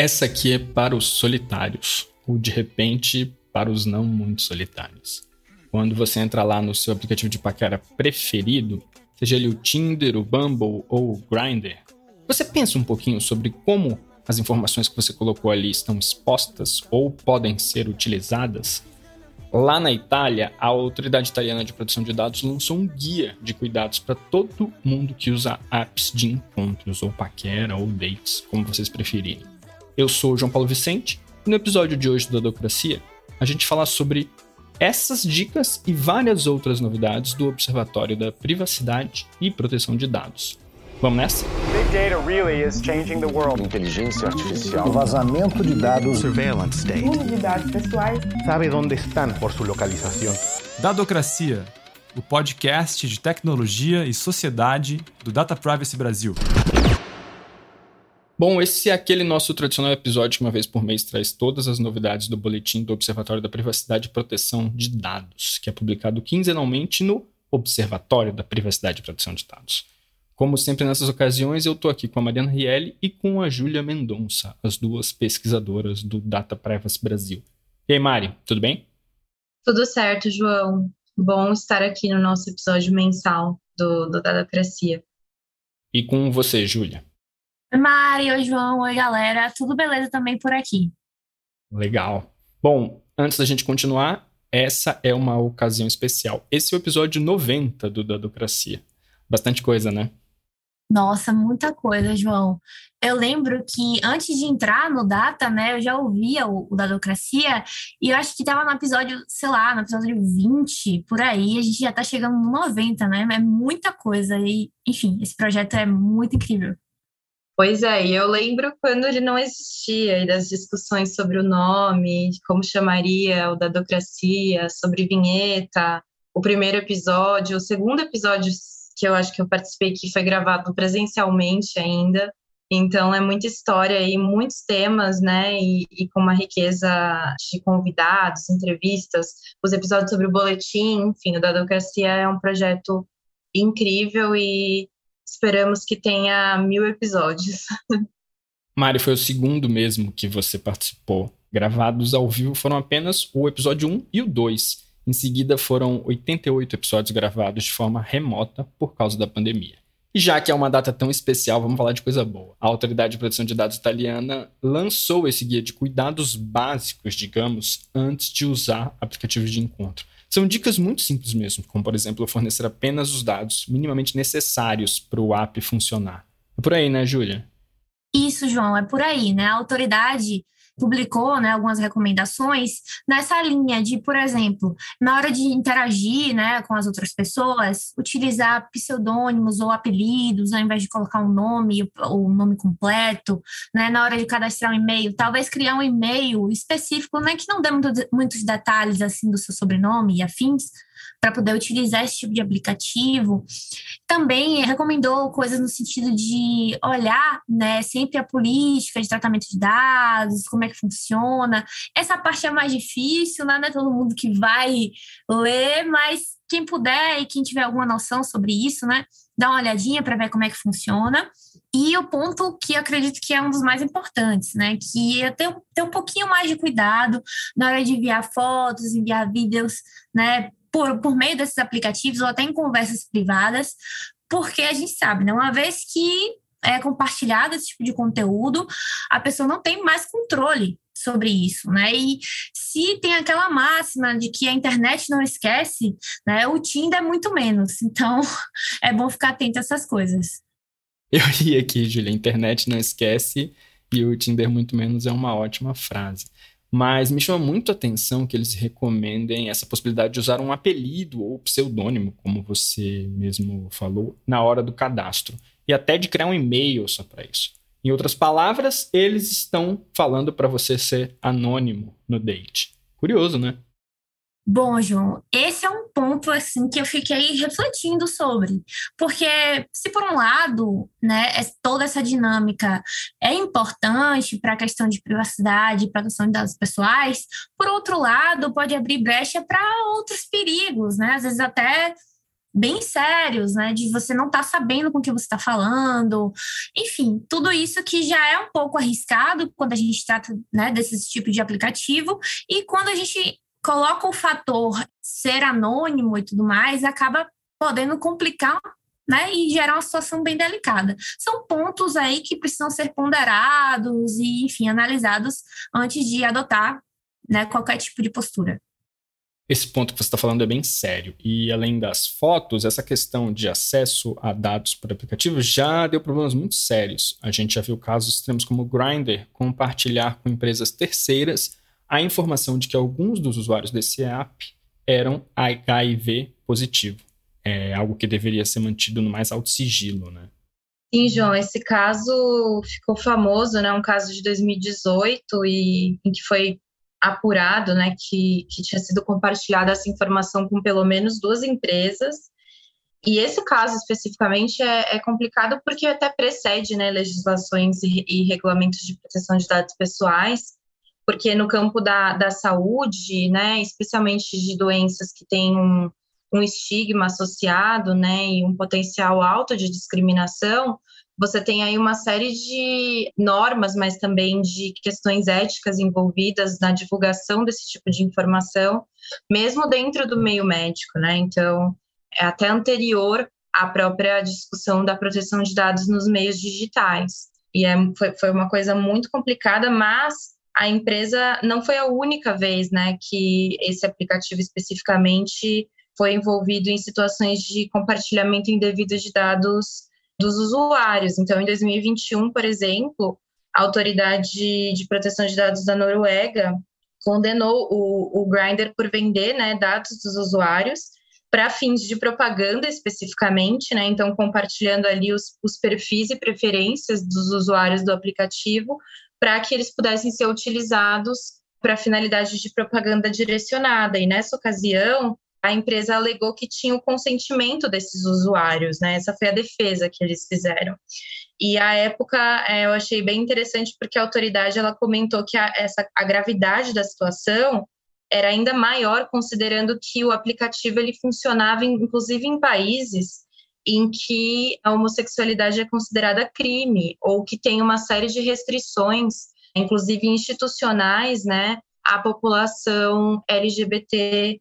Essa aqui é para os solitários, ou de repente para os não muito solitários. Quando você entra lá no seu aplicativo de paquera preferido, seja ele o Tinder, o Bumble ou o Grindr, você pensa um pouquinho sobre como as informações que você colocou ali estão expostas ou podem ser utilizadas? Lá na Itália, a Autoridade Italiana de Proteção de Dados lançou um guia de cuidados para todo mundo que usa apps de encontros, ou paquera, ou dates, como vocês preferirem. Eu sou o João Paulo Vicente e no episódio de hoje do Adocracia, a gente fala sobre essas dicas e várias outras novidades do Observatório da Privacidade e Proteção de Dados. Vamos nessa? Big data really is changing the world. Inteligência artificial. O vazamento de dados. Surveillance state. Uso de dados pessoais. Sabe onde estão por sua localização. Dadocracia, o podcast de tecnologia e sociedade do Data Privacy Brasil. Bom, esse é aquele nosso tradicional episódio que uma vez por mês traz todas as novidades do boletim do Observatório da Privacidade e Proteção de Dados, que é publicado quinzenalmente no Observatório da Privacidade e Proteção de Dados. Como sempre nessas ocasiões, eu estou aqui com a Mariana Rielli e com a Júlia Mendonça, as duas pesquisadoras do Data Privacy Brasil. E aí, Mari, tudo bem? Tudo certo, João. Bom estar aqui no nosso episódio mensal do, do Datacracia. E com você, Júlia? Oi, Mari, oi, João, oi, galera. Tudo beleza também por aqui? Legal. Bom, antes da gente continuar, essa é uma ocasião especial. Esse é o episódio 90 do Dadocracia. Bastante coisa, né? Nossa, muita coisa, João. Eu lembro que antes de entrar no Data, né, eu já ouvia o, o Dadocracia e eu acho que estava no episódio, sei lá, no episódio 20, por aí, a gente já está chegando no 90, né? É muita coisa e, enfim, esse projeto é muito incrível. Pois é, e eu lembro quando ele não existia e das discussões sobre o nome, como chamaria o Dadocracia, sobre vinheta, o primeiro episódio, o segundo episódio que eu acho que eu participei que foi gravado presencialmente ainda. Então é muita história e muitos temas, né? E, e, com uma riqueza de convidados, entrevistas, os episódios sobre o boletim, enfim, o Dadocracia é um projeto incrível e esperamos que tenha mil episódios. Mari, foi o segundo mesmo que você participou. Gravados ao vivo foram apenas o episódio 1 e o 2. Em seguida, foram 88 episódios gravados de forma remota por causa da pandemia. E já que é uma data tão especial, vamos falar de coisa boa. A Autoridade de Proteção de Dados italiana lançou esse guia de cuidados básicos, digamos, antes de usar aplicativos de encontro. São dicas muito simples mesmo, como por exemplo fornecer apenas os dados minimamente necessários para o app funcionar. É por aí, né, Júlia? Isso, João, é por aí, né? A autoridade publicou né, algumas recomendações nessa linha de, por exemplo, na hora de interagir né, com as outras pessoas, utilizar pseudônimos ou apelidos, ao invés de colocar um nome, o um nome completo, né, na hora de cadastrar um e-mail, talvez criar um e-mail específico, né, que não dê muito, muitos detalhes assim do seu sobrenome e afins, para poder utilizar esse tipo de aplicativo. Também recomendou coisas no sentido de olhar né, sempre a política de tratamento de dados, como é que funciona. Essa parte é mais difícil, né? não é todo mundo que vai ler, mas quem puder e quem tiver alguma noção sobre isso, né, dá uma olhadinha para ver como é que funciona. E o ponto que eu acredito que é um dos mais importantes, né? Que é ter, ter um pouquinho mais de cuidado na hora de enviar fotos, enviar vídeos, né? Por, por meio desses aplicativos ou até em conversas privadas, porque a gente sabe, né? Uma vez que é compartilhado esse tipo de conteúdo, a pessoa não tem mais controle sobre isso, né? E se tem aquela máxima de que a internet não esquece, né? O Tinder é muito menos. Então, é bom ficar atento a essas coisas. Eu ri aqui, Julia. A internet não esquece e o Tinder muito menos é uma ótima frase. Mas me chama muito a atenção que eles recomendem essa possibilidade de usar um apelido ou pseudônimo, como você mesmo falou, na hora do cadastro. E até de criar um e-mail só para isso. Em outras palavras, eles estão falando para você ser anônimo no date. Curioso, né? Bom, João, esse é um ponto assim que eu fiquei refletindo sobre, porque se por um lado, né, toda essa dinâmica é importante para a questão de privacidade e proteção de dados pessoais, por outro lado, pode abrir brecha para outros perigos, né? Às vezes até bem sérios, né? De você não estar tá sabendo com que você está falando. Enfim, tudo isso que já é um pouco arriscado quando a gente trata né, desse tipo de aplicativo. E quando a gente coloca o fator ser anônimo e tudo mais, acaba podendo complicar né, e gerar uma situação bem delicada. São pontos aí que precisam ser ponderados e, enfim, analisados antes de adotar né, qualquer tipo de postura. Esse ponto que você está falando é bem sério. E além das fotos, essa questão de acesso a dados por aplicativo já deu problemas muito sérios. A gente já viu casos extremos como o Grindr compartilhar com empresas terceiras a informação de que alguns dos usuários desse app eram HIV positivo é algo que deveria ser mantido no mais alto sigilo, né? Sim, João, esse caso ficou famoso, né? Um caso de 2018 e em que foi apurado, né, que, que tinha sido compartilhada essa informação com pelo menos duas empresas. E esse caso especificamente é, é complicado porque até precede, né, legislações e, e regulamentos de proteção de dados pessoais, porque no campo da, da saúde, né, especialmente de doenças que têm um, um estigma associado, né, e um potencial alto de discriminação, você tem aí uma série de normas, mas também de questões éticas envolvidas na divulgação desse tipo de informação, mesmo dentro do meio médico, né? Então, é até anterior à própria discussão da proteção de dados nos meios digitais. E é, foi, foi uma coisa muito complicada, mas a empresa não foi a única vez, né, que esse aplicativo especificamente foi envolvido em situações de compartilhamento indevido de dados dos usuários. Então, em 2021, por exemplo, a Autoridade de Proteção de Dados da Noruega condenou o, o Grindr por vender né, dados dos usuários para fins de propaganda especificamente, né? Então, compartilhando ali os, os perfis e preferências dos usuários do aplicativo para que eles pudessem ser utilizados para finalidade de propaganda direcionada. E nessa ocasião, a empresa alegou que tinha o consentimento desses usuários, né? Essa foi a defesa que eles fizeram. E a época é, eu achei bem interessante porque a autoridade ela comentou que a, essa, a gravidade da situação era ainda maior considerando que o aplicativo ele funcionava inclusive em países em que a homossexualidade é considerada crime ou que tem uma série de restrições, inclusive institucionais, né, à população LGBT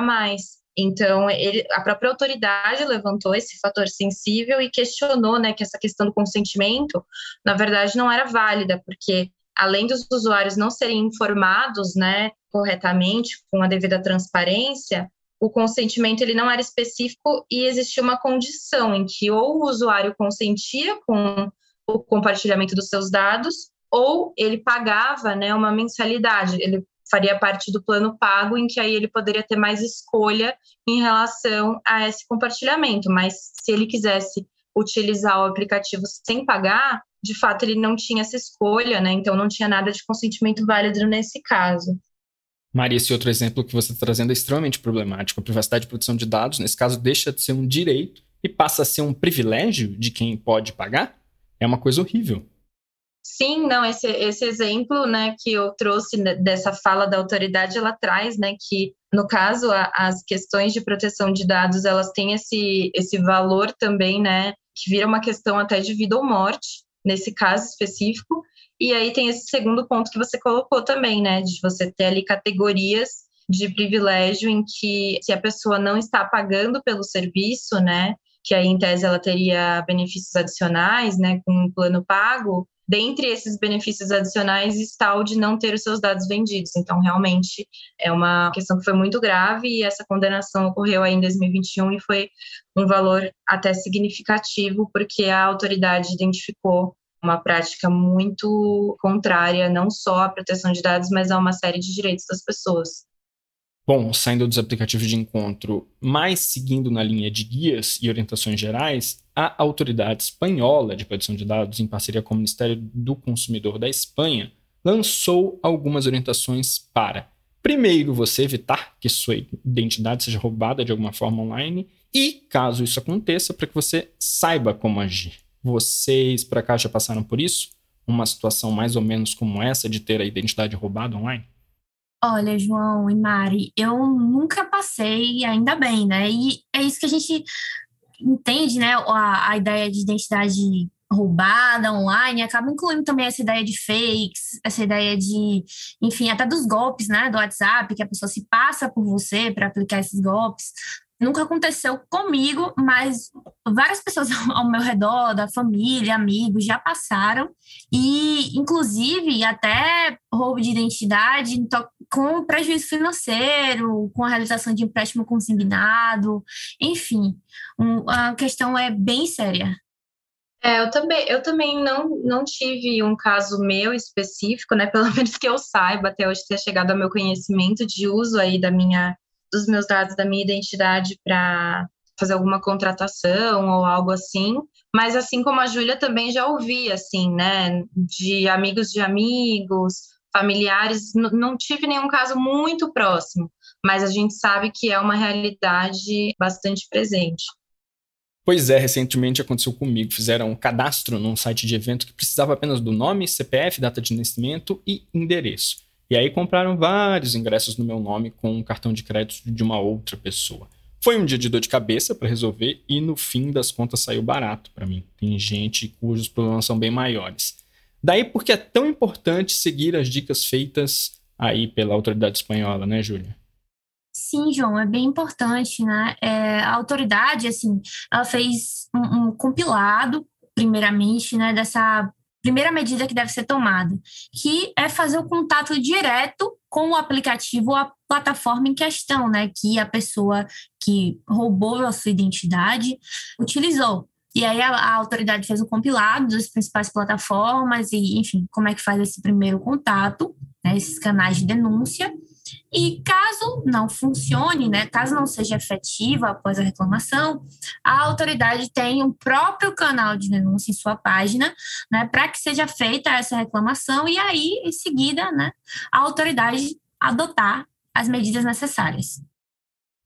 mais. Então, ele, a própria autoridade levantou esse fator sensível e questionou né, que essa questão do consentimento, na verdade, não era válida, porque além dos usuários não serem informados né, corretamente, com a devida transparência, o consentimento ele não era específico e existia uma condição em que ou o usuário consentia com o compartilhamento dos seus dados ou ele pagava né, uma mensalidade. Ele faria parte do plano pago, em que aí ele poderia ter mais escolha em relação a esse compartilhamento. Mas se ele quisesse utilizar o aplicativo sem pagar, de fato ele não tinha essa escolha, né? Então não tinha nada de consentimento válido nesse caso. Maria, esse outro exemplo que você está trazendo é extremamente problemático. A privacidade e proteção de dados, nesse caso, deixa de ser um direito e passa a ser um privilégio de quem pode pagar? É uma coisa horrível. Sim, não, esse, esse exemplo, né, que eu trouxe dessa fala da autoridade, ela traz, né, que no caso a, as questões de proteção de dados, elas têm esse, esse valor também, né, que vira uma questão até de vida ou morte, nesse caso específico, e aí tem esse segundo ponto que você colocou também, né, de você ter ali categorias de privilégio em que se a pessoa não está pagando pelo serviço, né, que aí em tese ela teria benefícios adicionais, né, com um plano pago, dentre esses benefícios adicionais está o de não ter os seus dados vendidos. Então, realmente, é uma questão que foi muito grave e essa condenação ocorreu aí em 2021 e foi um valor até significativo, porque a autoridade identificou uma prática muito contrária não só à proteção de dados, mas a uma série de direitos das pessoas. Bom, saindo dos aplicativos de encontro, mas seguindo na linha de guias e orientações gerais, a Autoridade Espanhola de Proteção de Dados, em parceria com o Ministério do Consumidor da Espanha, lançou algumas orientações para, primeiro, você evitar que sua identidade seja roubada de alguma forma online e, caso isso aconteça, para que você saiba como agir. Vocês, por acaso, já passaram por isso? Uma situação mais ou menos como essa de ter a identidade roubada online? Olha, João e Mari, eu nunca passei, ainda bem, né? E é isso que a gente entende, né? A, a ideia de identidade roubada online acaba incluindo também essa ideia de fakes, essa ideia de, enfim, até dos golpes, né, do WhatsApp, que a pessoa se passa por você para aplicar esses golpes. Nunca aconteceu comigo, mas várias pessoas ao meu redor, da família, amigos, já passaram. E, inclusive, até roubo de identidade com prejuízo financeiro, com a realização de empréstimo consignado. Enfim, um, a questão é bem séria. É, eu também, eu também não, não tive um caso meu específico, né? Pelo menos que eu saiba, até hoje ter chegado ao meu conhecimento de uso aí da minha, dos meus dados, da minha identidade para fazer alguma contratação ou algo assim. Mas assim como a Júlia também já ouvi, assim, né? De amigos de amigos, familiares, não tive nenhum caso muito próximo, mas a gente sabe que é uma realidade bastante presente. Pois é, recentemente aconteceu comigo. Fizeram um cadastro num site de evento que precisava apenas do nome, CPF, data de nascimento e endereço. E aí compraram vários ingressos no meu nome com um cartão de crédito de uma outra pessoa. Foi um dia de dor de cabeça para resolver e no fim das contas saiu barato para mim. Tem gente cujos problemas são bem maiores. Daí porque é tão importante seguir as dicas feitas aí pela autoridade espanhola, né, Júlia? Sim, João, é bem importante, né? É, a autoridade, assim, ela fez um, um, compilado, primeiramente, né, dessa primeira medida que deve ser tomada, que é fazer o contato direto com o aplicativo ou a plataforma em questão, né, que a pessoa que roubou a sua identidade utilizou. E aí a, a autoridade fez o compilado das principais plataformas e, enfim, como é que faz esse primeiro contato, né, esses canais de denúncia. E caso não funcione, né, caso não seja efetiva após a reclamação, a autoridade tem um próprio canal de denúncia em sua página, né, para que seja feita essa reclamação e aí, em seguida, né, a autoridade adotar as medidas necessárias.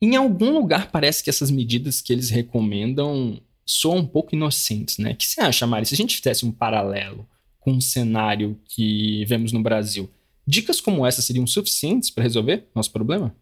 Em algum lugar parece que essas medidas que eles recomendam soam um pouco inocentes, né? O que você acha, Mari? Se a gente fizesse um paralelo com um cenário que vemos no Brasil, Dicas como essa seriam suficientes para resolver nosso problema?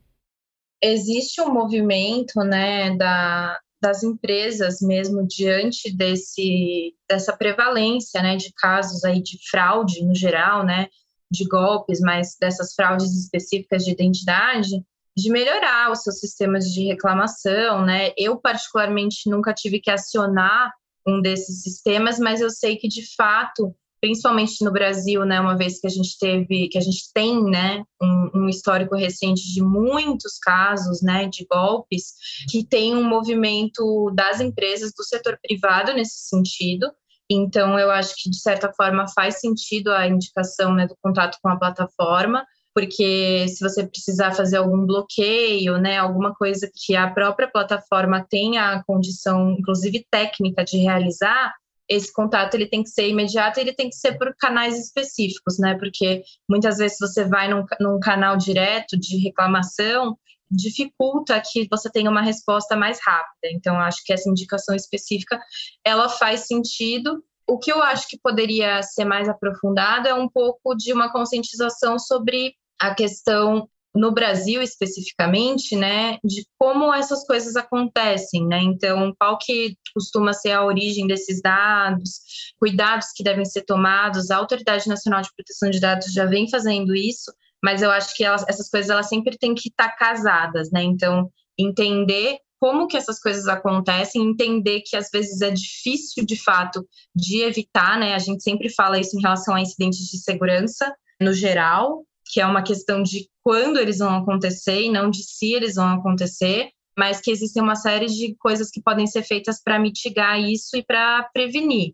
Existe um movimento né, da, das empresas mesmo diante desse, dessa prevalência né, de casos aí de fraude no geral, né, de golpes, mas dessas fraudes específicas de identidade, de melhorar os seus sistemas de reclamação, né? Eu particularmente nunca tive que acionar um desses sistemas, mas eu sei que de fato principalmente no Brasil, né, uma vez que a gente teve, que a gente tem, né, um, um, histórico recente de muitos casos, né, de golpes, que tem um movimento das empresas do setor privado nesse sentido. Então, eu acho que de certa forma faz sentido a indicação né, do contato com a plataforma, porque se você precisar fazer algum bloqueio, né, alguma coisa que a própria plataforma tenha a condição, inclusive técnica, de realizar, esse contato ele tem que ser imediato ele tem que ser por canais específicos, né? Porque muitas vezes você vai num, num canal direto de reclamação, dificulta que você tenha uma resposta mais rápida. Então, acho que essa indicação específica ela faz sentido. O que eu acho que poderia ser mais aprofundado é um pouco de uma conscientização sobre a questão no Brasil especificamente, né, de como essas coisas acontecem, né? Então, qual que costuma ser a origem desses dados, cuidados que devem ser tomados. A Autoridade Nacional de Proteção de Dados já vem fazendo isso, mas eu acho que elas, essas coisas elas sempre têm que estar casadas, né? Então, entender como que essas coisas acontecem, entender que às vezes é difícil de fato de evitar, né? A gente sempre fala isso em relação a incidentes de segurança no geral, que é uma questão de quando eles vão acontecer e não de se eles vão acontecer, mas que existem uma série de coisas que podem ser feitas para mitigar isso e para prevenir.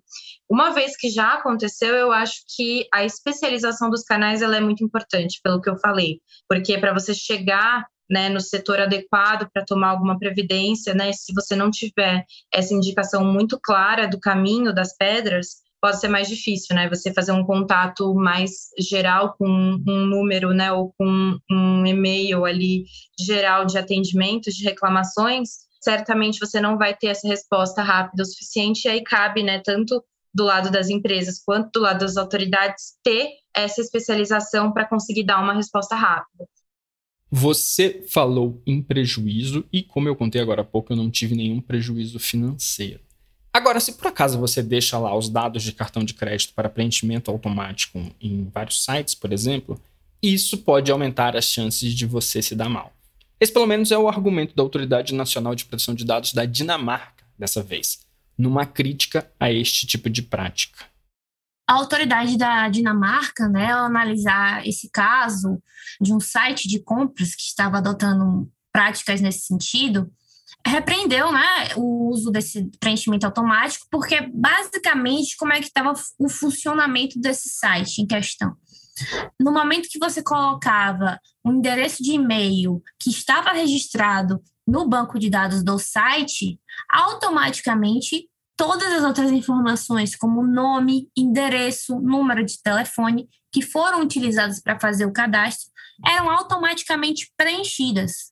Uma vez que já aconteceu, eu acho que a especialização dos canais ela é muito importante, pelo que eu falei, porque para você chegar né, no setor adequado para tomar alguma previdência, né, se você não tiver essa indicação muito clara do caminho das pedras, pode ser mais difícil, né? Você fazer um contato mais geral com um número, né, ou com um e-mail ali geral de atendimento, de reclamações, certamente você não vai ter essa resposta rápida o suficiente, e aí cabe, né, tanto do lado das empresas quanto do lado das autoridades ter essa especialização para conseguir dar uma resposta rápida. Você falou em prejuízo e, como eu contei agora há pouco, eu não tive nenhum prejuízo financeiro. Agora, se por acaso você deixa lá os dados de cartão de crédito para preenchimento automático em vários sites, por exemplo, isso pode aumentar as chances de você se dar mal. Esse, pelo menos, é o argumento da Autoridade Nacional de Proteção de Dados da Dinamarca, dessa vez, numa crítica a este tipo de prática. A autoridade da Dinamarca, né, ao analisar esse caso de um site de compras que estava adotando práticas nesse sentido, repreendeu né, o uso desse preenchimento automático, porque basicamente como é que estava o funcionamento desse site em questão. No momento que você colocava um endereço de e-mail que estava registrado no banco de dados do site, automaticamente todas as outras informações, como nome, endereço, número de telefone, que foram utilizadas para fazer o cadastro, eram automaticamente preenchidas.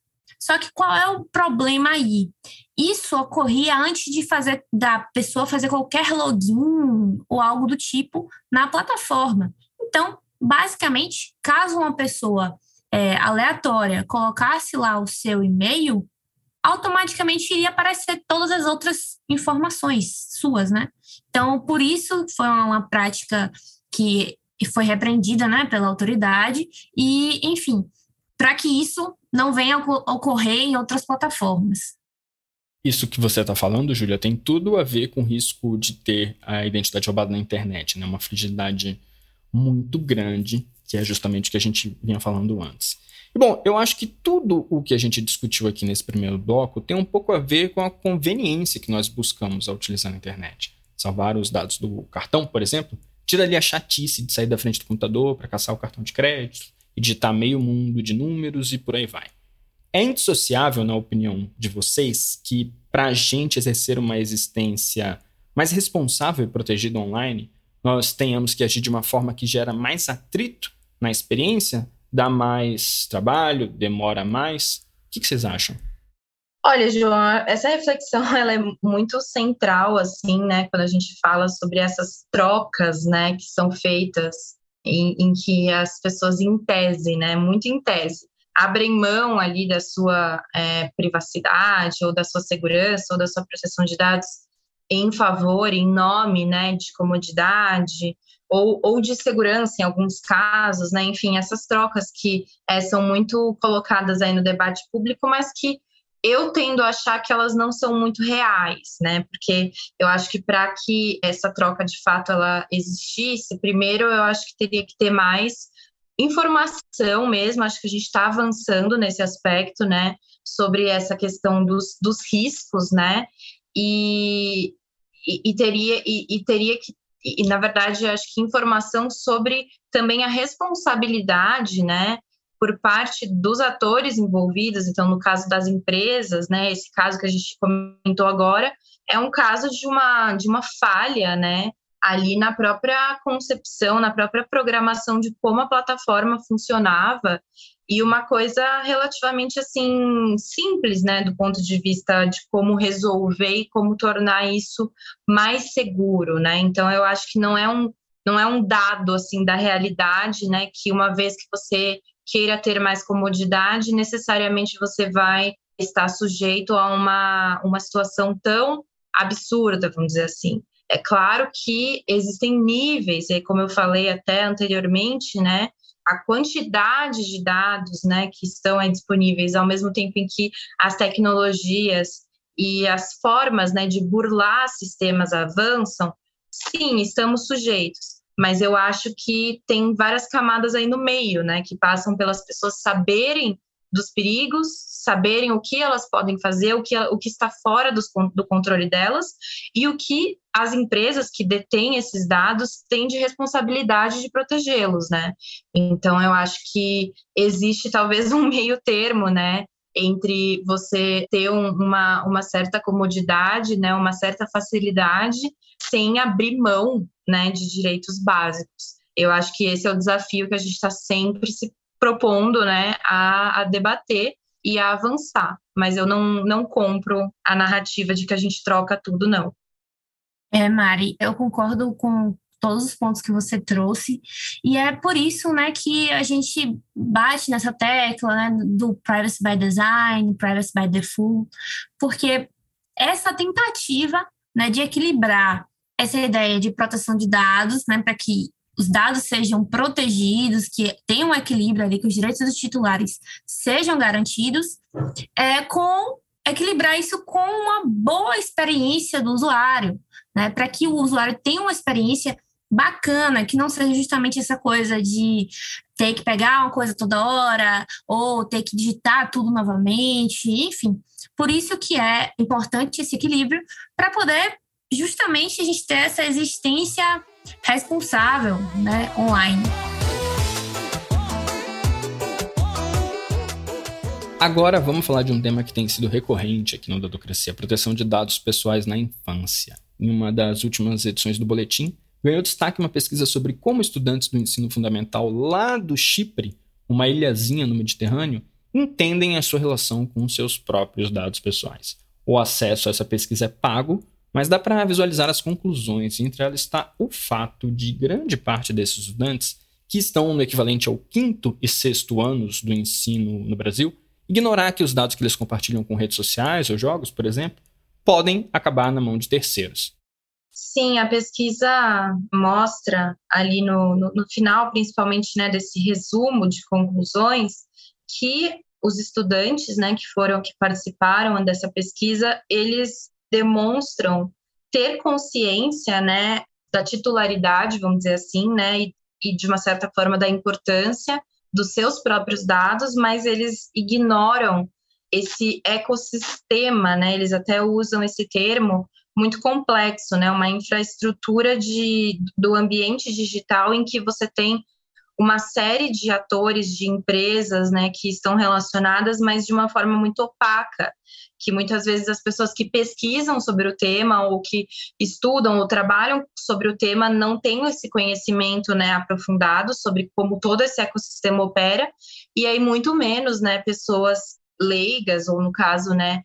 Só que qual é o problema aí? Isso ocorria antes de fazer da pessoa fazer qualquer login ou algo do tipo na plataforma. Então, basicamente, caso uma pessoa é, aleatória colocasse lá o seu e-mail, automaticamente iria aparecer todas as outras informações suas, né? Então, por isso foi uma prática que foi repreendida, né, pela autoridade e, enfim, para que isso não venha ocorrer em outras plataformas. Isso que você está falando, Júlia, tem tudo a ver com o risco de ter a identidade roubada na internet, né? Uma fragilidade muito grande, que é justamente o que a gente vinha falando antes. Bom, eu acho que tudo o que a gente discutiu aqui nesse primeiro bloco tem um pouco a ver com a conveniência que nós buscamos ao utilizar a internet. Salvar os dados do cartão, por exemplo, tira ali a chatice de sair da frente do computador para caçar o cartão de crédito, e digitar meio mundo de números e por aí vai. É indissociável, na opinião de vocês, que para a gente exercer uma existência mais responsável e protegida online, nós tenhamos que agir de uma forma que gera mais atrito na experiência, dá mais trabalho, demora mais? O que, que vocês acham? Olha, João, essa reflexão ela é muito central, assim, né, quando a gente fala sobre essas trocas, né, que são feitas em, em que as pessoas, em tese, né, muito em tese, abrem mão ali da sua é, privacidade ou da sua segurança ou da sua proteção de dados em favor, em nome, né, de comodidade ou, ou de segurança em alguns casos, né, enfim, essas trocas que é, são muito colocadas aí no debate público, mas que eu tendo a achar que elas não são muito reais, né? Porque eu acho que para que essa troca de fato ela existisse, primeiro eu acho que teria que ter mais informação mesmo, acho que a gente está avançando nesse aspecto, né? Sobre essa questão dos, dos riscos, né? E, e, e teria, e, e teria que e, na verdade, acho que informação sobre também a responsabilidade, né, por parte dos atores envolvidos, então no caso das empresas, né, esse caso que a gente comentou agora, é um caso de uma, de uma falha, né, ali na própria concepção, na própria programação de como a plataforma funcionava e uma coisa relativamente assim simples, né, do ponto de vista de como resolver e como tornar isso mais seguro, né? Então eu acho que não é um não é um dado assim da realidade, né, que uma vez que você queira ter mais comodidade, necessariamente você vai estar sujeito a uma, uma situação tão absurda, vamos dizer assim. É claro que existem níveis, e como eu falei até anteriormente, né, a quantidade de dados, né, que estão disponíveis ao mesmo tempo em que as tecnologias e as formas, né, de burlar sistemas avançam, sim, estamos sujeitos mas eu acho que tem várias camadas aí no meio, né, que passam pelas pessoas saberem dos perigos, saberem o que elas podem fazer, o que, o que está fora do controle delas e o que as empresas que detêm esses dados têm de responsabilidade de protegê-los, né? Então, eu acho que existe talvez um meio termo, né, entre você ter um, uma, uma certa comodidade, né, uma certa facilidade, sem abrir mão né, de direitos básicos. Eu acho que esse é o desafio que a gente está sempre se propondo né, a, a debater e a avançar. Mas eu não, não compro a narrativa de que a gente troca tudo, não. É, Mari, eu concordo com todos os pontos que você trouxe. E é por isso, né, que a gente bate nessa tecla, né, do privacy by design, privacy by default, porque essa tentativa, né, de equilibrar essa ideia de proteção de dados, né, para que os dados sejam protegidos, que tenham um equilíbrio ali, que os direitos dos titulares sejam garantidos, é, com equilibrar isso com uma boa experiência do usuário, né? Para que o usuário tenha uma experiência bacana, que não seja justamente essa coisa de ter que pegar uma coisa toda hora ou ter que digitar tudo novamente, enfim. Por isso que é importante esse equilíbrio para poder justamente a gente ter essa existência responsável, né, online. Agora vamos falar de um tema que tem sido recorrente aqui no Dadocracia, proteção de dados pessoais na infância. Em uma das últimas edições do boletim, ganhou destaque uma pesquisa sobre como estudantes do ensino fundamental lá do Chipre, uma ilhazinha no Mediterrâneo, entendem a sua relação com seus próprios dados pessoais. O acesso a essa pesquisa é pago, mas dá para visualizar as conclusões, e entre elas está o fato de grande parte desses estudantes, que estão no equivalente ao quinto e sexto anos do ensino no Brasil, ignorar que os dados que eles compartilham com redes sociais ou jogos, por exemplo, podem acabar na mão de terceiros. Sim, a pesquisa mostra ali no, no, no final, principalmente né, desse resumo de conclusões, que os estudantes né, que foram, que participaram dessa pesquisa, eles demonstram ter consciência né, da titularidade, vamos dizer assim, né, e, e de uma certa forma da importância dos seus próprios dados, mas eles ignoram esse ecossistema, né? Eles até usam esse termo muito complexo, né? Uma infraestrutura de, do ambiente digital em que você tem uma série de atores, de empresas, né, que estão relacionadas, mas de uma forma muito opaca, que muitas vezes as pessoas que pesquisam sobre o tema ou que estudam ou trabalham sobre o tema não têm esse conhecimento, né, aprofundado sobre como todo esse ecossistema opera, e aí muito menos, né, pessoas leigas ou no caso, né,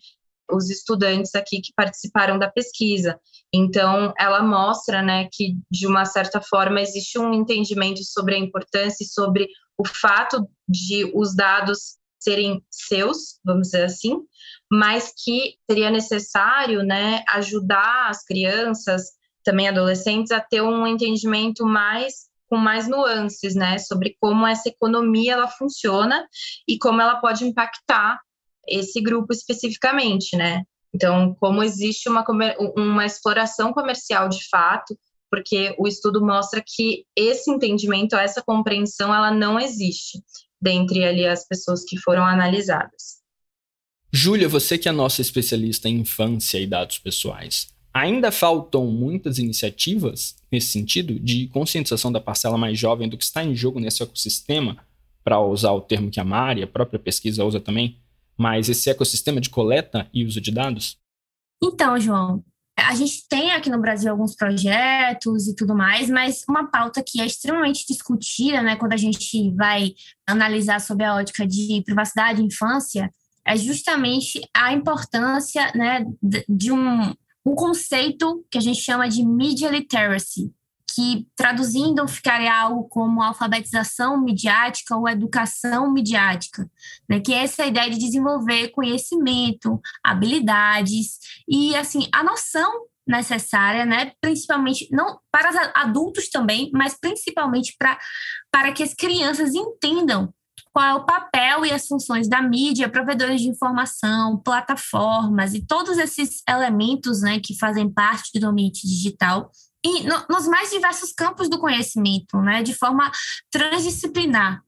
os estudantes aqui que participaram da pesquisa. Então, ela mostra né, que, de uma certa forma, existe um entendimento sobre a importância e sobre o fato de os dados serem seus, vamos dizer assim, mas que seria necessário né, ajudar as crianças, também adolescentes, a ter um entendimento mais com mais nuances, né, sobre como essa economia ela funciona e como ela pode impactar esse grupo especificamente, né? Então, como existe uma, uma exploração comercial de fato, porque o estudo mostra que esse entendimento, essa compreensão, ela não existe dentre ali as pessoas que foram analisadas. Júlia, você que é nossa especialista em infância e dados pessoais, ainda faltam muitas iniciativas nesse sentido de conscientização da parcela mais jovem do que está em jogo nesse ecossistema, para usar o termo que a Mari, a própria pesquisa usa também, mas esse ecossistema de coleta e uso de dados? Então, João, a gente tem aqui no Brasil alguns projetos e tudo mais, mas uma pauta que é extremamente discutida, né, quando a gente vai analisar sobre a ótica de privacidade e infância, é justamente a importância, né, de um, um conceito que a gente chama de media literacy, que traduzindo ficaria algo como alfabetização midiática ou educação midiática, né? que é essa ideia de desenvolver conhecimento, habilidades e assim a noção necessária, né, principalmente não para adultos também, mas principalmente para para que as crianças entendam qual é o papel e as funções da mídia, provedores de informação, plataformas e todos esses elementos né, que fazem parte do ambiente digital e no, nos mais diversos campos do conhecimento, né, de forma transdisciplinar.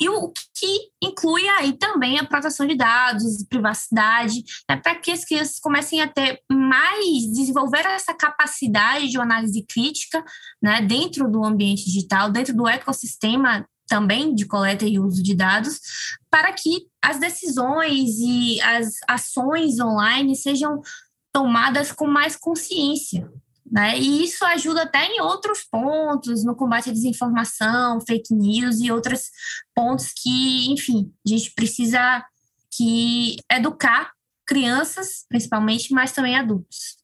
E o que inclui aí também a proteção de dados, privacidade, né, para que as crianças comecem a ter mais, desenvolver essa capacidade de análise crítica né, dentro do ambiente digital, dentro do ecossistema também de coleta e uso de dados, para que as decisões e as ações online sejam tomadas com mais consciência, né? E isso ajuda até em outros pontos, no combate à desinformação, fake news e outros pontos que, enfim, a gente precisa que educar crianças, principalmente, mas também adultos.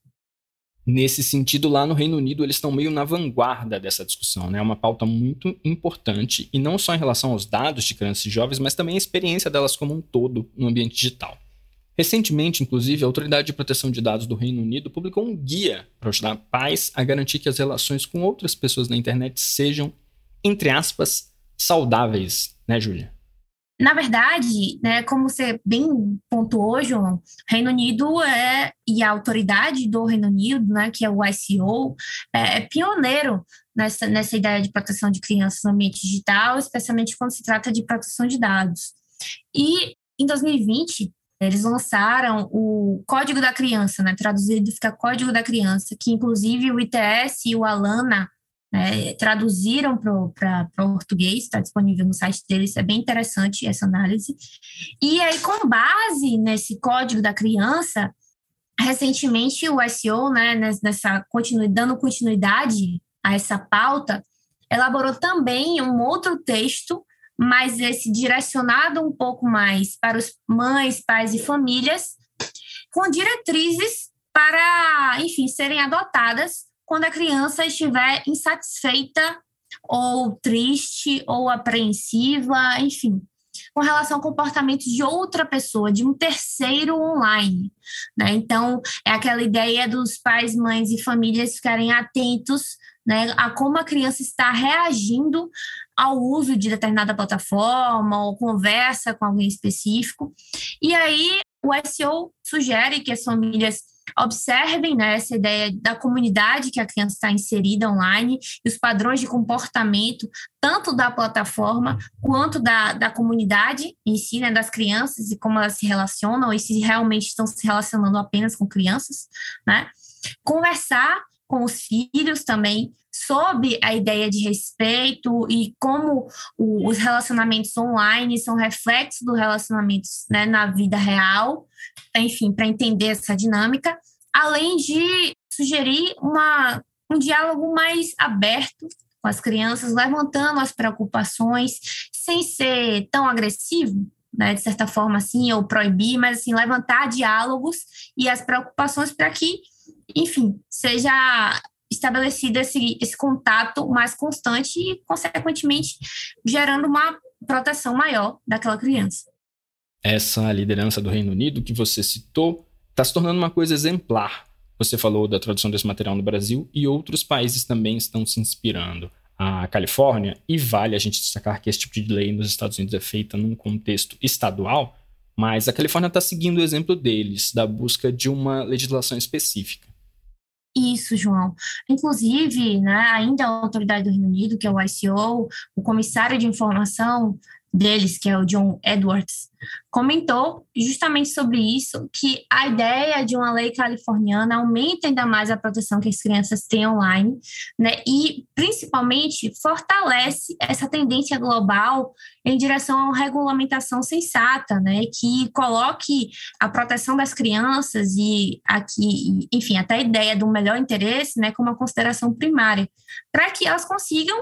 Nesse sentido, lá no Reino Unido, eles estão meio na vanguarda dessa discussão. Né? É uma pauta muito importante, e não só em relação aos dados de crianças e jovens, mas também a experiência delas como um todo no ambiente digital. Recentemente, inclusive, a Autoridade de Proteção de Dados do Reino Unido publicou um guia para ajudar pais a garantir que as relações com outras pessoas na internet sejam, entre aspas, saudáveis, né, Júlia? Na verdade, né, como você bem pontuou, João, Reino Unido é, e a autoridade do Reino Unido, né, que é o ICO, é, é pioneiro nessa, nessa ideia de proteção de crianças no ambiente digital, especialmente quando se trata de proteção de dados. E em 2020, eles lançaram o Código da Criança, né, traduzido fica Código da Criança, que inclusive o ITS e o Alana é, traduziram para português, está disponível no site deles, é bem interessante essa análise. E aí, com base nesse código da criança, recentemente o SEO, né, nessa dando continuidade a essa pauta, elaborou também um outro texto, mas esse direcionado um pouco mais para os mães, pais e famílias, com diretrizes para, enfim, serem adotadas quando a criança estiver insatisfeita ou triste ou apreensiva, enfim, com relação ao comportamento de outra pessoa, de um terceiro online. Né? Então, é aquela ideia dos pais, mães e famílias ficarem atentos né, a como a criança está reagindo ao uso de determinada plataforma ou conversa com alguém específico. E aí, o SEO sugere que as famílias observem né, essa ideia da comunidade que a criança está inserida online e os padrões de comportamento, tanto da plataforma quanto da, da comunidade em si, né, das crianças e como elas se relacionam e se realmente estão se relacionando apenas com crianças, né? Conversar com os filhos também sobre a ideia de respeito e como o, os relacionamentos online são reflexos dos relacionamentos né, na vida real, enfim, para entender essa dinâmica, além de sugerir uma, um diálogo mais aberto com as crianças, levantando as preocupações, sem ser tão agressivo, né, de certa forma assim, ou proibir, mas assim, levantar diálogos e as preocupações para que, enfim, seja estabelecido esse, esse contato mais constante e, consequentemente, gerando uma proteção maior daquela criança. Essa liderança do Reino Unido que você citou está se tornando uma coisa exemplar. Você falou da tradução desse material no Brasil e outros países também estão se inspirando. A Califórnia, e vale a gente destacar que esse tipo de lei nos Estados Unidos é feita num contexto estadual, mas a Califórnia está seguindo o exemplo deles, da busca de uma legislação específica. Isso, João. Inclusive, né, ainda a autoridade do Reino Unido, que é o ICO, o comissário de informação deles, que é o John Edwards, comentou justamente sobre isso, que a ideia de uma lei californiana aumenta ainda mais a proteção que as crianças têm online, né, e principalmente fortalece essa tendência global em direção a uma regulamentação sensata, né, que coloque a proteção das crianças e aqui, enfim, até a ideia do melhor interesse, né, como uma consideração primária, para que elas consigam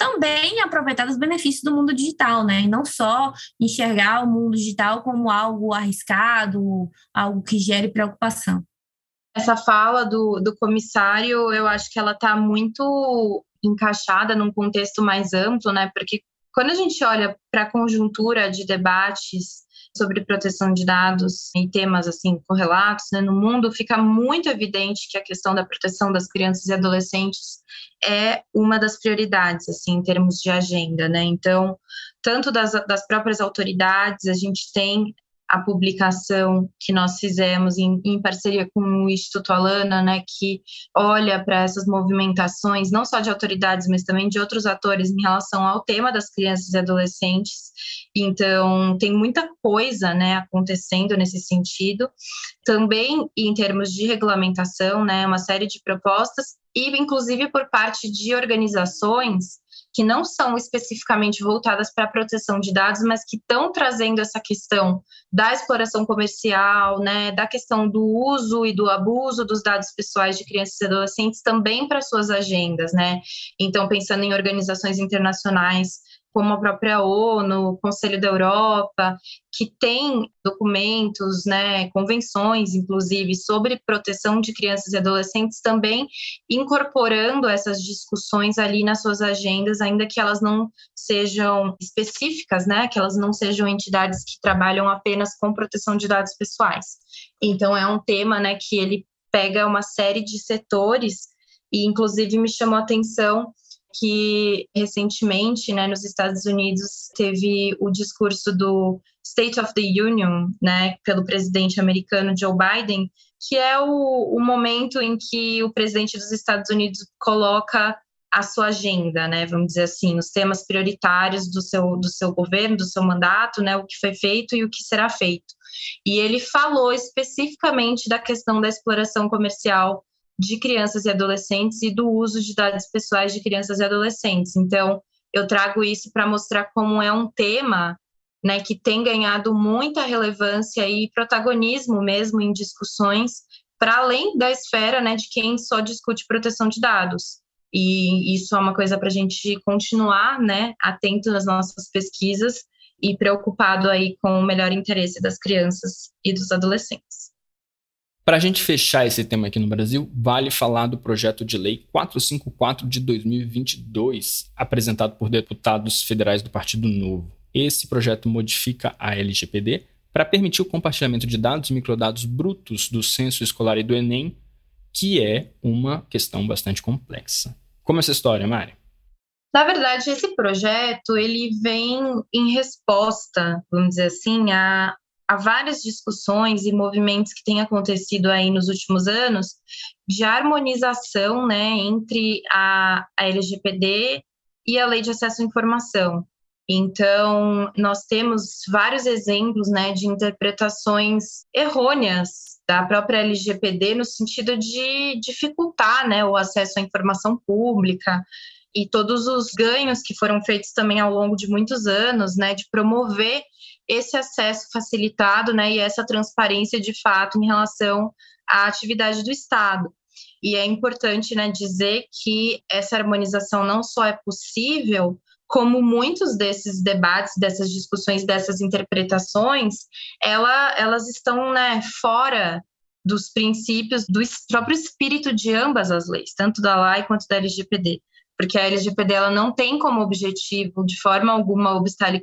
também aproveitar os benefícios do mundo digital, né? E não só enxergar o mundo digital como algo arriscado, algo que gere preocupação. Essa fala do, do comissário, eu acho que ela está muito encaixada num contexto mais amplo, né? Porque quando a gente olha para a conjuntura de debates sobre proteção de dados e temas assim correlatos né, no mundo, fica muito evidente que a questão da proteção das crianças e adolescentes é uma das prioridades assim em termos de agenda, né? Então, tanto das, das próprias autoridades, a gente tem a publicação que nós fizemos em, em, parceria com o Instituto Alana, né, que olha para essas movimentações, não só de autoridades, mas também de outros atores em relação ao tema das crianças e adolescentes. Então, tem muita coisa, né, acontecendo nesse sentido. Também em termos de regulamentação, né, uma série de propostas e inclusive por parte de organizações que não são especificamente voltadas para a proteção de dados, mas que estão trazendo essa questão da exploração comercial, né, da questão do uso e do abuso dos dados pessoais de crianças e adolescentes também para suas agendas, né? Então, pensando em organizações internacionais como a própria ONU, o Conselho da Europa, que tem documentos, né, convenções, inclusive, sobre proteção de crianças e adolescentes, também incorporando essas discussões ali nas suas agendas, ainda que elas não sejam específicas, né, que elas não sejam entidades que trabalham apenas com proteção de dados pessoais. Então, é um tema, né, que ele pega uma série de setores e, inclusive, me chamou a atenção que recentemente, né, nos Estados Unidos, teve o discurso do State of the Union, né, pelo presidente americano Joe Biden, que é o, o momento em que o presidente dos Estados Unidos coloca a sua agenda, né, vamos dizer assim, os temas prioritários do seu, do seu governo, do seu mandato, né, o que foi feito e o que será feito. E ele falou especificamente da questão da exploração comercial de crianças e adolescentes e do uso de dados pessoais de crianças e adolescentes. Então, eu trago isso para mostrar como é um tema né, que tem ganhado muita relevância e protagonismo mesmo em discussões para além da esfera né, de quem só discute proteção de dados. E isso é uma coisa para a gente continuar né, atento nas nossas pesquisas e preocupado aí com o melhor interesse das crianças e dos adolescentes. Para a gente fechar esse tema aqui no Brasil, vale falar do projeto de lei 454 de 2022, apresentado por deputados federais do Partido Novo. Esse projeto modifica a LGPD para permitir o compartilhamento de dados e microdados brutos do censo escolar e do Enem, que é uma questão bastante complexa. Como é essa história, Mari? Na verdade, esse projeto ele vem em resposta, vamos dizer assim, a há várias discussões e movimentos que têm acontecido aí nos últimos anos de harmonização né, entre a, a LGPD e a Lei de Acesso à Informação. Então, nós temos vários exemplos né, de interpretações errôneas da própria LGPD no sentido de dificultar né, o acesso à informação pública e todos os ganhos que foram feitos também ao longo de muitos anos, né, de promover esse acesso facilitado né, e essa transparência de fato em relação à atividade do Estado. E é importante né, dizer que essa harmonização não só é possível, como muitos desses debates, dessas discussões, dessas interpretações, ela, elas estão né, fora dos princípios do próprio espírito de ambas as leis, tanto da LAI quanto da LGPD porque a LGPD não tem como objetivo, de forma alguma,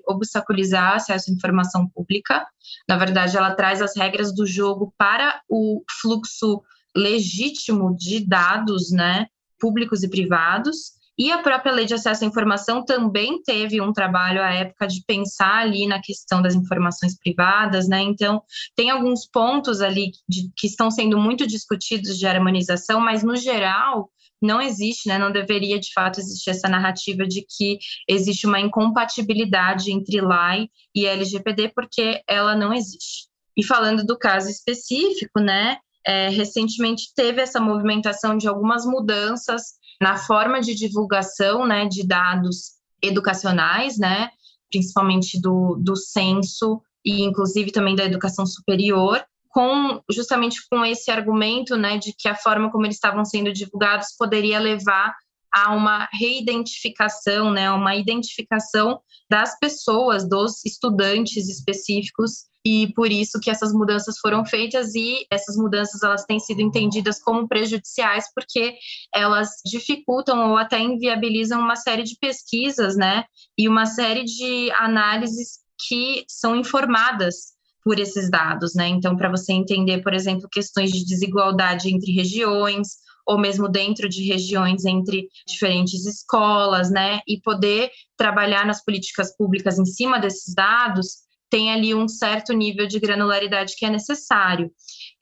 obstaculizar acesso à informação pública. Na verdade, ela traz as regras do jogo para o fluxo legítimo de dados, né, públicos e privados. E a própria lei de acesso à informação também teve um trabalho à época de pensar ali na questão das informações privadas, né? Então, tem alguns pontos ali de, que estão sendo muito discutidos de harmonização, mas no geral, não existe, né, não deveria de fato existir essa narrativa de que existe uma incompatibilidade entre LAI e LGPD, porque ela não existe. E falando do caso específico, né, é, recentemente teve essa movimentação de algumas mudanças na forma de divulgação, né, de dados educacionais, né, principalmente do, do censo e inclusive também da educação superior, com justamente com esse argumento, né, de que a forma como eles estavam sendo divulgados poderia levar a uma reidentificação, né, uma identificação das pessoas, dos estudantes específicos e por isso que essas mudanças foram feitas e essas mudanças elas têm sido entendidas como prejudiciais porque elas dificultam ou até inviabilizam uma série de pesquisas, né, e uma série de análises que são informadas por esses dados, né? Então, para você entender, por exemplo, questões de desigualdade entre regiões, ou mesmo dentro de regiões entre diferentes escolas, né? E poder trabalhar nas políticas públicas em cima desses dados, tem ali um certo nível de granularidade que é necessário.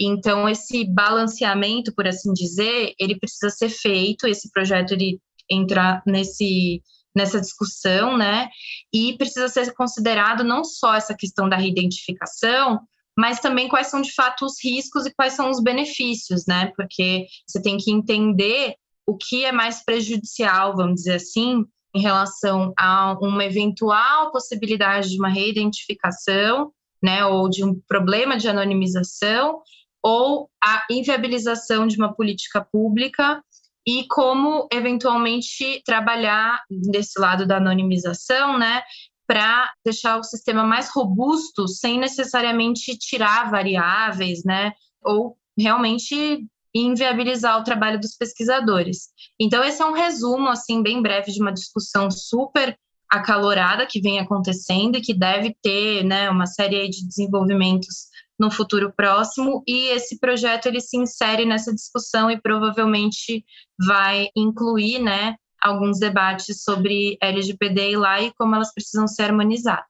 Então, esse balanceamento, por assim dizer, ele precisa ser feito, esse projeto ele entra nesse nessa discussão, né? E precisa ser considerado não só essa questão da reidentificação, mas também quais são de fato os riscos e quais são os benefícios, né? Porque você tem que entender o que é mais prejudicial, vamos dizer assim, em relação a uma eventual possibilidade de uma reidentificação, né, ou de um problema de anonimização, ou a inviabilização de uma política pública e como eventualmente trabalhar desse lado da anonimização, né, para deixar o sistema mais robusto sem necessariamente tirar variáveis, né, ou realmente inviabilizar o trabalho dos pesquisadores. Então esse é um resumo assim bem breve de uma discussão super acalorada que vem acontecendo e que deve ter, né, uma série de desenvolvimentos no futuro próximo e esse projeto ele se insere nessa discussão e provavelmente vai incluir, né, alguns debates sobre LGPD e lá e como elas precisam ser harmonizadas.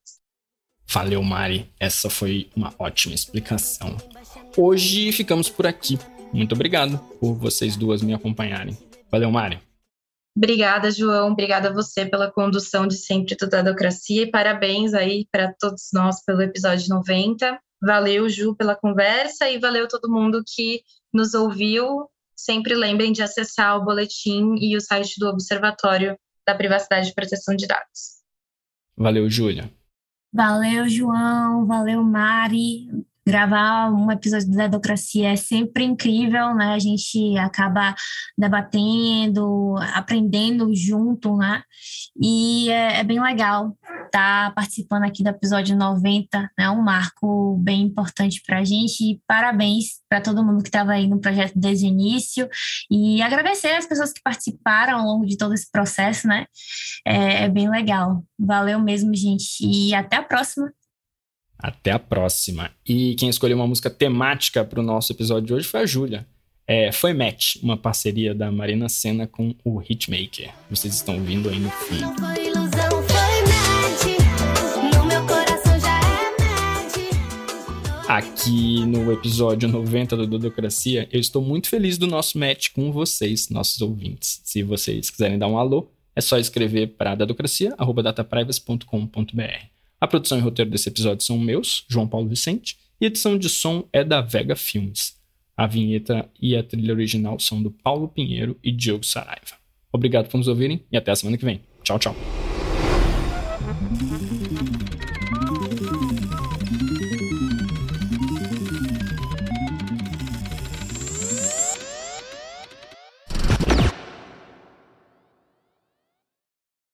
Valeu, Mari. Essa foi uma ótima explicação. Hoje ficamos por aqui. Muito obrigado por vocês duas me acompanharem. Valeu, Mari. Obrigada, João. Obrigada a você pela condução de sempre do Dadocracia e parabéns aí para todos nós pelo episódio 90. Valeu, Ju, pela conversa e valeu todo mundo que nos ouviu. Sempre lembrem de acessar o boletim e o site do Observatório da Privacidade e Proteção de Dados. Valeu, Júlia. Valeu, João. Valeu, Mari gravar um episódio da Democracia é sempre incrível, né? A gente acaba debatendo, aprendendo junto, né? E é, é bem legal estar tá participando aqui do episódio 90, né? Um marco bem importante para a gente. E parabéns para todo mundo que estava aí no projeto desde o início. E agradecer as pessoas que participaram ao longo de todo esse processo, né? É, é bem legal. Valeu mesmo, gente. E até a próxima. Até a próxima. E quem escolheu uma música temática para o nosso episódio de hoje foi a Júlia. É, foi Match, uma parceria da Marina Senna com o Hitmaker. Vocês estão ouvindo aí no fim. Aqui no episódio 90 do Dodocracia, eu estou muito feliz do nosso match com vocês, nossos ouvintes. Se vocês quiserem dar um alô, é só escrever para dadocracia.dataprivacy.com.br. A produção e roteiro desse episódio são meus, João Paulo Vicente, e a edição de som é da Vega Filmes. A vinheta e a trilha original são do Paulo Pinheiro e Diogo Saraiva. Obrigado por nos ouvirem e até a semana que vem. Tchau, tchau.